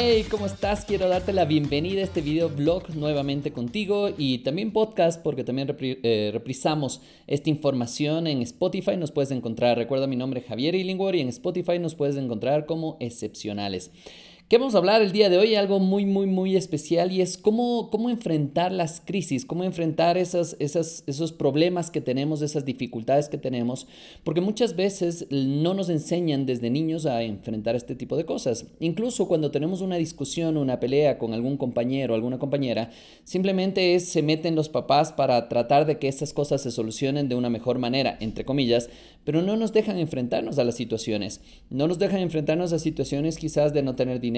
Hey, ¿cómo estás? Quiero darte la bienvenida a este video blog nuevamente contigo y también podcast porque también eh, reprisamos esta información en Spotify. Nos puedes encontrar, recuerda mi nombre Javier Illingworth y en Spotify nos puedes encontrar como excepcionales. ¿Qué vamos a hablar el día de hoy? Algo muy, muy, muy especial y es cómo, cómo enfrentar las crisis, cómo enfrentar esas, esas, esos problemas que tenemos, esas dificultades que tenemos, porque muchas veces no nos enseñan desde niños a enfrentar este tipo de cosas. Incluso cuando tenemos una discusión, una pelea con algún compañero alguna compañera, simplemente es, se meten los papás para tratar de que estas cosas se solucionen de una mejor manera, entre comillas, pero no nos dejan enfrentarnos a las situaciones, no nos dejan enfrentarnos a situaciones quizás de no tener dinero,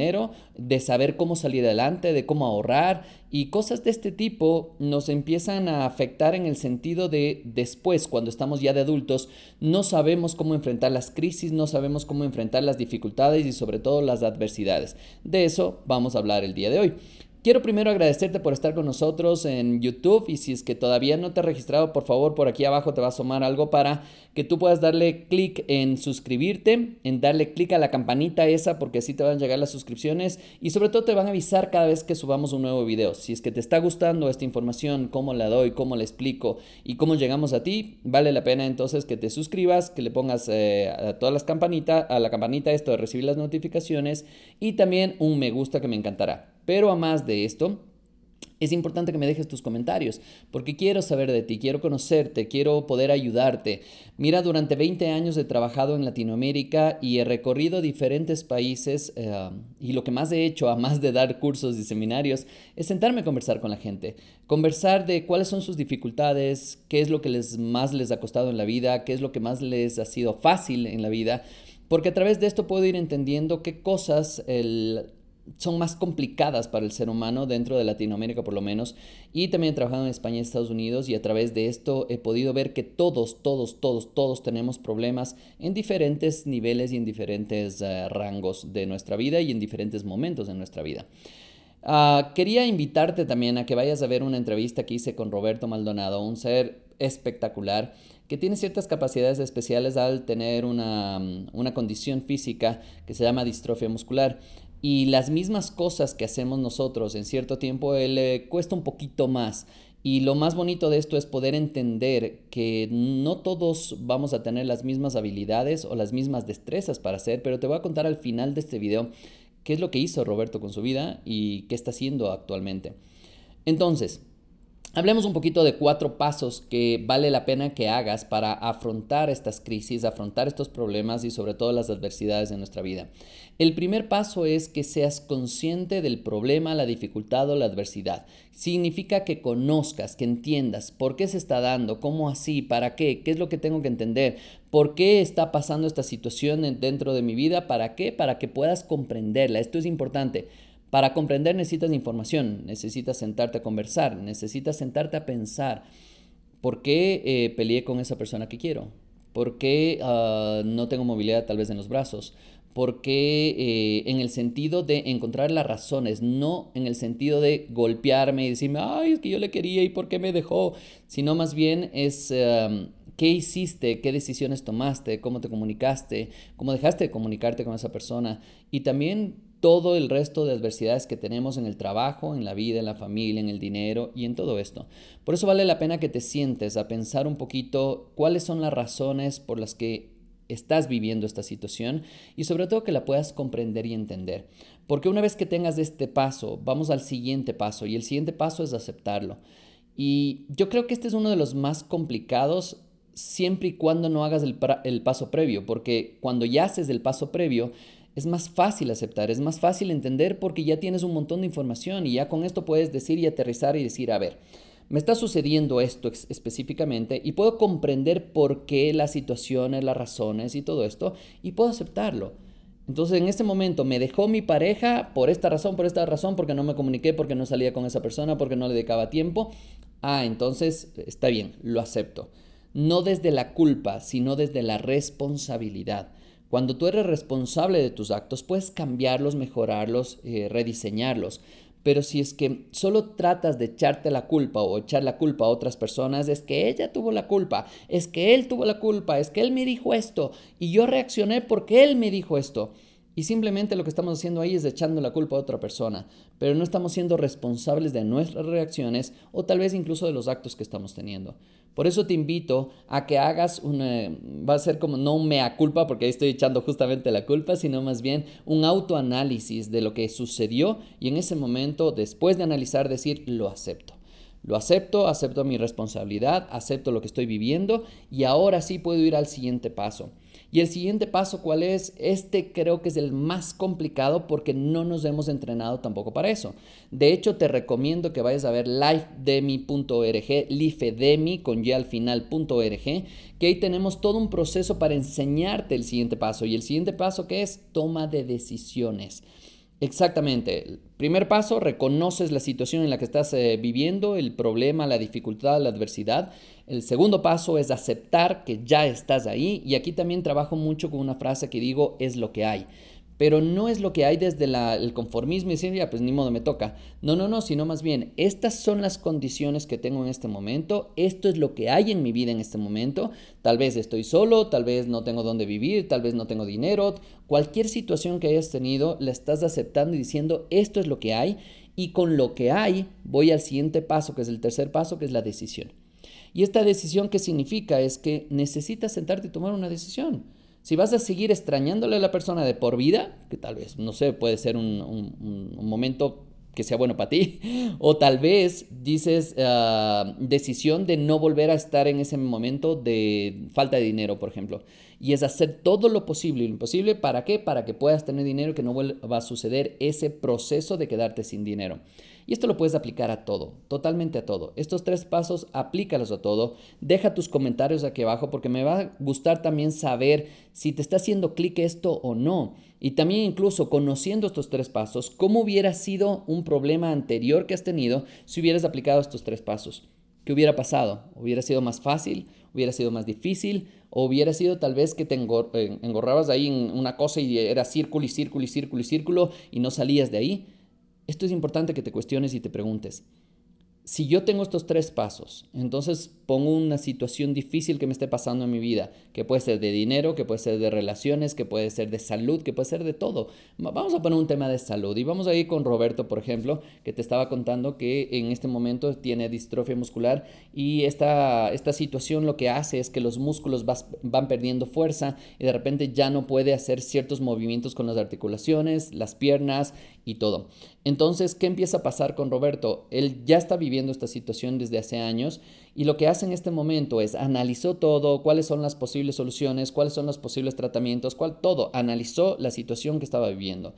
de saber cómo salir adelante, de cómo ahorrar y cosas de este tipo nos empiezan a afectar en el sentido de después, cuando estamos ya de adultos, no sabemos cómo enfrentar las crisis, no sabemos cómo enfrentar las dificultades y sobre todo las adversidades. De eso vamos a hablar el día de hoy. Quiero primero agradecerte por estar con nosotros en YouTube y si es que todavía no te has registrado, por favor, por aquí abajo te va a asomar algo para que tú puedas darle clic en suscribirte, en darle clic a la campanita esa porque así te van a llegar las suscripciones y sobre todo te van a avisar cada vez que subamos un nuevo video. Si es que te está gustando esta información, cómo la doy, cómo la explico y cómo llegamos a ti, vale la pena entonces que te suscribas, que le pongas eh, a todas las campanitas, a la campanita esto de recibir las notificaciones y también un me gusta que me encantará. Pero a más de esto, es importante que me dejes tus comentarios, porque quiero saber de ti, quiero conocerte, quiero poder ayudarte. Mira, durante 20 años he trabajado en Latinoamérica y he recorrido diferentes países eh, y lo que más he hecho, a más de dar cursos y seminarios, es sentarme a conversar con la gente, conversar de cuáles son sus dificultades, qué es lo que les, más les ha costado en la vida, qué es lo que más les ha sido fácil en la vida, porque a través de esto puedo ir entendiendo qué cosas el son más complicadas para el ser humano dentro de Latinoamérica por lo menos y también he trabajado en España y Estados Unidos y a través de esto he podido ver que todos, todos, todos, todos tenemos problemas en diferentes niveles y en diferentes eh, rangos de nuestra vida y en diferentes momentos de nuestra vida. Ah, quería invitarte también a que vayas a ver una entrevista que hice con Roberto Maldonado, un ser espectacular que tiene ciertas capacidades especiales al tener una, una condición física que se llama distrofia muscular y las mismas cosas que hacemos nosotros en cierto tiempo le cuesta un poquito más. Y lo más bonito de esto es poder entender que no todos vamos a tener las mismas habilidades o las mismas destrezas para hacer, pero te voy a contar al final de este video qué es lo que hizo Roberto con su vida y qué está haciendo actualmente. Entonces, Hablemos un poquito de cuatro pasos que vale la pena que hagas para afrontar estas crisis, afrontar estos problemas y sobre todo las adversidades de nuestra vida. El primer paso es que seas consciente del problema, la dificultad o la adversidad. Significa que conozcas, que entiendas por qué se está dando, cómo así, para qué, qué es lo que tengo que entender, por qué está pasando esta situación dentro de mi vida, para qué, para que puedas comprenderla. Esto es importante. Para comprender necesitas información, necesitas sentarte a conversar, necesitas sentarte a pensar por qué eh, peleé con esa persona que quiero, por qué ah, no tengo movilidad tal vez en los brazos, por qué eh, en el sentido de encontrar las razones, no en el sentido de golpearme y decirme, ay, es que yo le quería y por qué me dejó, sino más bien es... ¿Qué hiciste? ¿Qué decisiones tomaste? ¿Cómo te comunicaste? ¿Cómo dejaste de comunicarte con esa persona? Y también todo el resto de adversidades que tenemos en el trabajo, en la vida, en la familia, en el dinero y en todo esto. Por eso vale la pena que te sientes a pensar un poquito cuáles son las razones por las que estás viviendo esta situación y sobre todo que la puedas comprender y entender. Porque una vez que tengas este paso, vamos al siguiente paso y el siguiente paso es aceptarlo. Y yo creo que este es uno de los más complicados siempre y cuando no hagas el, el paso previo, porque cuando ya haces el paso previo, es más fácil aceptar, es más fácil entender porque ya tienes un montón de información y ya con esto puedes decir y aterrizar y decir, a ver, me está sucediendo esto específicamente y puedo comprender por qué las situaciones, las razones y todo esto y puedo aceptarlo. Entonces en este momento me dejó mi pareja por esta razón, por esta razón, porque no me comuniqué, porque no salía con esa persona, porque no le dedicaba tiempo. Ah, entonces está bien, lo acepto. No desde la culpa, sino desde la responsabilidad. Cuando tú eres responsable de tus actos, puedes cambiarlos, mejorarlos, eh, rediseñarlos. Pero si es que solo tratas de echarte la culpa o echar la culpa a otras personas, es que ella tuvo la culpa, es que él tuvo la culpa, es que él me dijo esto y yo reaccioné porque él me dijo esto. Y simplemente lo que estamos haciendo ahí es echando la culpa a otra persona, pero no estamos siendo responsables de nuestras reacciones o tal vez incluso de los actos que estamos teniendo. Por eso te invito a que hagas una, va a ser como no un mea culpa, porque ahí estoy echando justamente la culpa, sino más bien un autoanálisis de lo que sucedió y en ese momento, después de analizar, decir, lo acepto. Lo acepto, acepto mi responsabilidad, acepto lo que estoy viviendo y ahora sí puedo ir al siguiente paso. Y el siguiente paso, ¿cuál es? Este creo que es el más complicado porque no nos hemos entrenado tampoco para eso. De hecho, te recomiendo que vayas a ver lifedemi.org, lifedemi con y al final.org, que ahí tenemos todo un proceso para enseñarte el siguiente paso. Y el siguiente paso que es toma de decisiones. Exactamente. Primer paso, reconoces la situación en la que estás eh, viviendo, el problema, la dificultad, la adversidad. El segundo paso es aceptar que ya estás ahí. Y aquí también trabajo mucho con una frase que digo, es lo que hay pero no es lo que hay desde el conformismo y decir, ya, pues ni modo me toca. No, no, no, sino más bien, estas son las condiciones que tengo en este momento, esto es lo que hay en mi vida en este momento, tal vez estoy solo, tal vez no tengo dónde vivir, tal vez no tengo dinero, cualquier situación que hayas tenido, la estás aceptando y diciendo, esto es lo que hay, y con lo que hay voy al siguiente paso, que es el tercer paso, que es la decisión. Y esta decisión, ¿qué significa? Es que necesitas sentarte y tomar una decisión. Si vas a seguir extrañándole a la persona de por vida, que tal vez, no sé, puede ser un, momento que sea bueno para ti, o tal vez dices ah, decisión de no volver a estar en ese momento de falta de dinero, por ejemplo, y es hacer todo lo posible y lo imposible, ¿para qué? Para que puedas tener dinero y que no vuelva a suceder ese proceso de quedarte sin dinero. Y esto lo puedes aplicar a todo, totalmente a todo. Estos tres pasos aplícalos a todo. Deja tus comentarios aquí abajo porque me va a gustar también saber si te está haciendo clic esto o no. Y también incluso conociendo estos tres pasos, cómo hubiera sido un problema anterior que has tenido si hubieras aplicado estos tres pasos. ¿Qué hubiera pasado? ¿Hubiera sido más fácil? ¿Hubiera sido más difícil? ¿O hubiera sido tal vez que te engorrabas ahí en una cosa y era círculo y círculo y círculo y círculo y no salías de ahí? Esto es importante que te cuestiones y te preguntes. Si yo tengo estos tres pasos, entonces pongo una situación difícil que me esté pasando en mi vida, que puede ser de dinero, que puede ser de relaciones, que puede ser de salud, que puede ser de todo. Vamos a poner un tema de salud y vamos a ir con Roberto, por ejemplo, que te estaba contando que en este momento tiene distrofia muscular y esta, esta situación lo que hace es que los músculos van perdiendo fuerza y de repente ya no puede hacer ciertos movimientos con las articulaciones, las piernas y todo. Entonces, ¿qué empieza a pasar con Roberto? Él ya está viviendo esta situación desde hace años y lo que hace en este momento es analizó todo, cuáles son las posibles soluciones, cuáles son los posibles tratamientos, cuál todo, analizó la situación que estaba viviendo.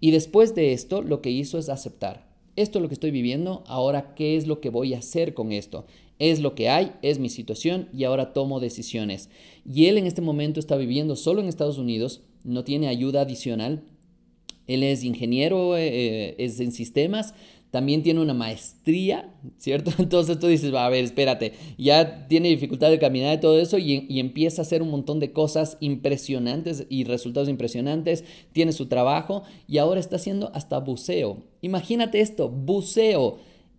Y después de esto, lo que hizo es aceptar. Esto es lo que estoy viviendo, ahora qué es lo que voy a hacer con esto. Es lo que hay, es mi situación y ahora tomo decisiones. Y él en este momento está viviendo solo en Estados Unidos, no tiene ayuda adicional, él es ingeniero, eh, eh, es en sistemas, también tiene una maestría, ¿cierto? Entonces tú dices, a ver, espérate, ya tiene dificultad de caminar y todo eso y, y, empieza a hacer un montón de cosas impresionantes y resultados impresionantes, tiene su trabajo y ahora está haciendo hasta buceo. Imagínate esto, buceo.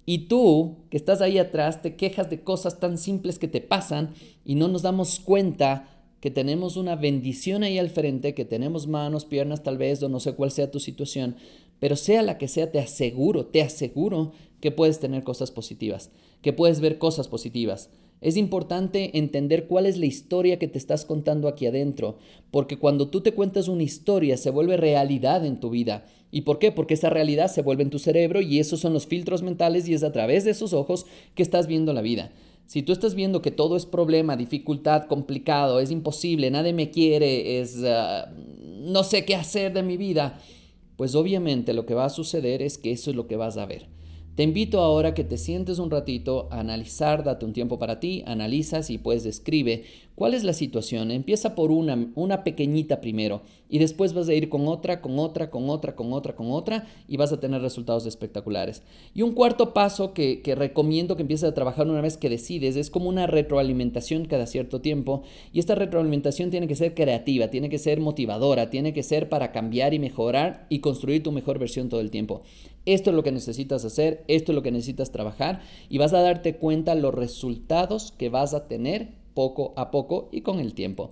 Y tú, que estás ahí atrás, te quejas de cosas tan simples que te pasan y no nos damos cuenta que tenemos una bendición ahí al frente, que tenemos manos, piernas tal vez, o no sé cuál sea tu situación, pero sea la que sea, te aseguro, te aseguro que puedes tener cosas positivas, que puedes ver cosas positivas. Es importante entender cuál es la historia que te estás contando aquí adentro, porque cuando tú te cuentas una historia se vuelve realidad en tu vida. ¿Y por qué? Porque esa realidad se vuelve en tu cerebro y esos son los filtros mentales y es a través de esos ojos que estás viendo la vida. Si tú estás viendo que todo es problema, dificultad, complicado, es imposible, nadie me quiere, es ah, no sé qué hacer de mi vida, pues obviamente lo que va a suceder es que eso es lo que vas a ver. Te invito ahora que te sientes un ratito a analizar, date un tiempo para ti, analizas y pues escribe ¿Cuál es la situación? Empieza por una, una pequeñita primero y después vas a ir con otra, con otra, con otra, con otra, con otra y vas a tener resultados espectaculares. Y un cuarto paso que, que recomiendo que empieces a trabajar una vez que decides es como una retroalimentación cada cierto tiempo y esta retroalimentación tiene que ser creativa, tiene que ser motivadora, tiene que ser para cambiar y mejorar y construir tu mejor versión todo el tiempo. Esto es lo que necesitas hacer, esto es lo que necesitas trabajar y vas a darte cuenta los resultados que vas a tener poco a poco y con el tiempo.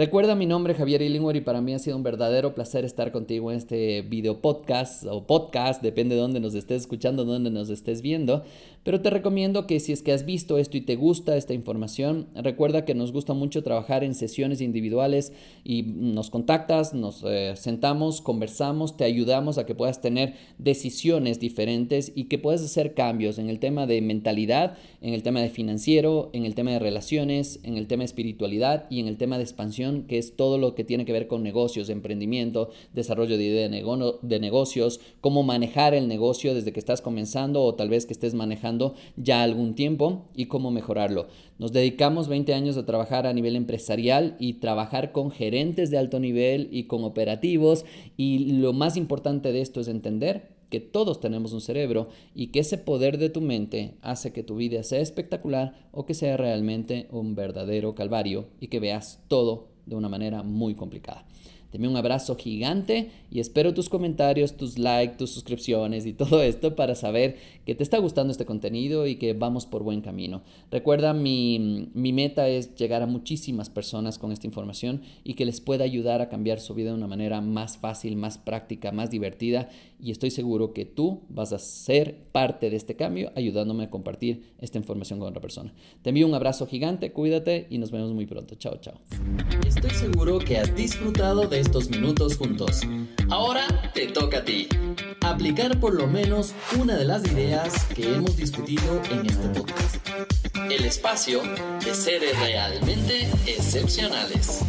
Recuerda mi nombre Javier Illingworth y para mí ha sido un verdadero placer estar contigo en este video podcast o podcast, depende de dónde nos estés escuchando, dónde nos estés viendo, pero te recomiendo que si es que has visto esto y te gusta esta información, recuerda que nos gusta mucho trabajar en sesiones individuales y nos contactas, nos eh, sentamos, conversamos, te ayudamos a que puedas tener decisiones diferentes y que puedas hacer cambios en el tema de mentalidad, en el tema de financiero, en el tema de relaciones, en el tema de espiritualidad y en el tema de expansión, que es todo lo que tiene que ver con negocios, emprendimiento, desarrollo de idea de, de negocios, cómo manejar el negocio desde que estás comenzando o tal vez que estés manejando ya algún tiempo y cómo mejorarlo. Nos dedicamos 20 años a trabajar a nivel empresarial y trabajar con gerentes de alto nivel y con operativos y lo más importante de esto es entender que todos tenemos un cerebro y que ese poder de tu mente hace que tu vida sea espectacular o que sea realmente un verdadero calvario y que veas todo de una manera muy complicada. Deme un abrazo gigante y espero tus comentarios, tus likes, tus suscripciones y todo esto para saber que te está gustando este contenido y que vamos por buen camino. Recuerda, mi, mi meta es llegar a muchísimas personas con esta información y que les pueda ayudar a cambiar su vida de una manera más fácil, más práctica, más divertida y estoy seguro que tú vas a ser parte de este cambio ayudándome a compartir esta información con otra persona. Te envío un abrazo gigante, cuídate y nos vemos muy pronto. Chao, chao. Estoy seguro que has disfrutado de estos minutos juntos. Ahora te toca a ti. Aplicar por lo menos una de las ideas que hemos discutido en este podcast. El espacio de seres realmente excepcionales.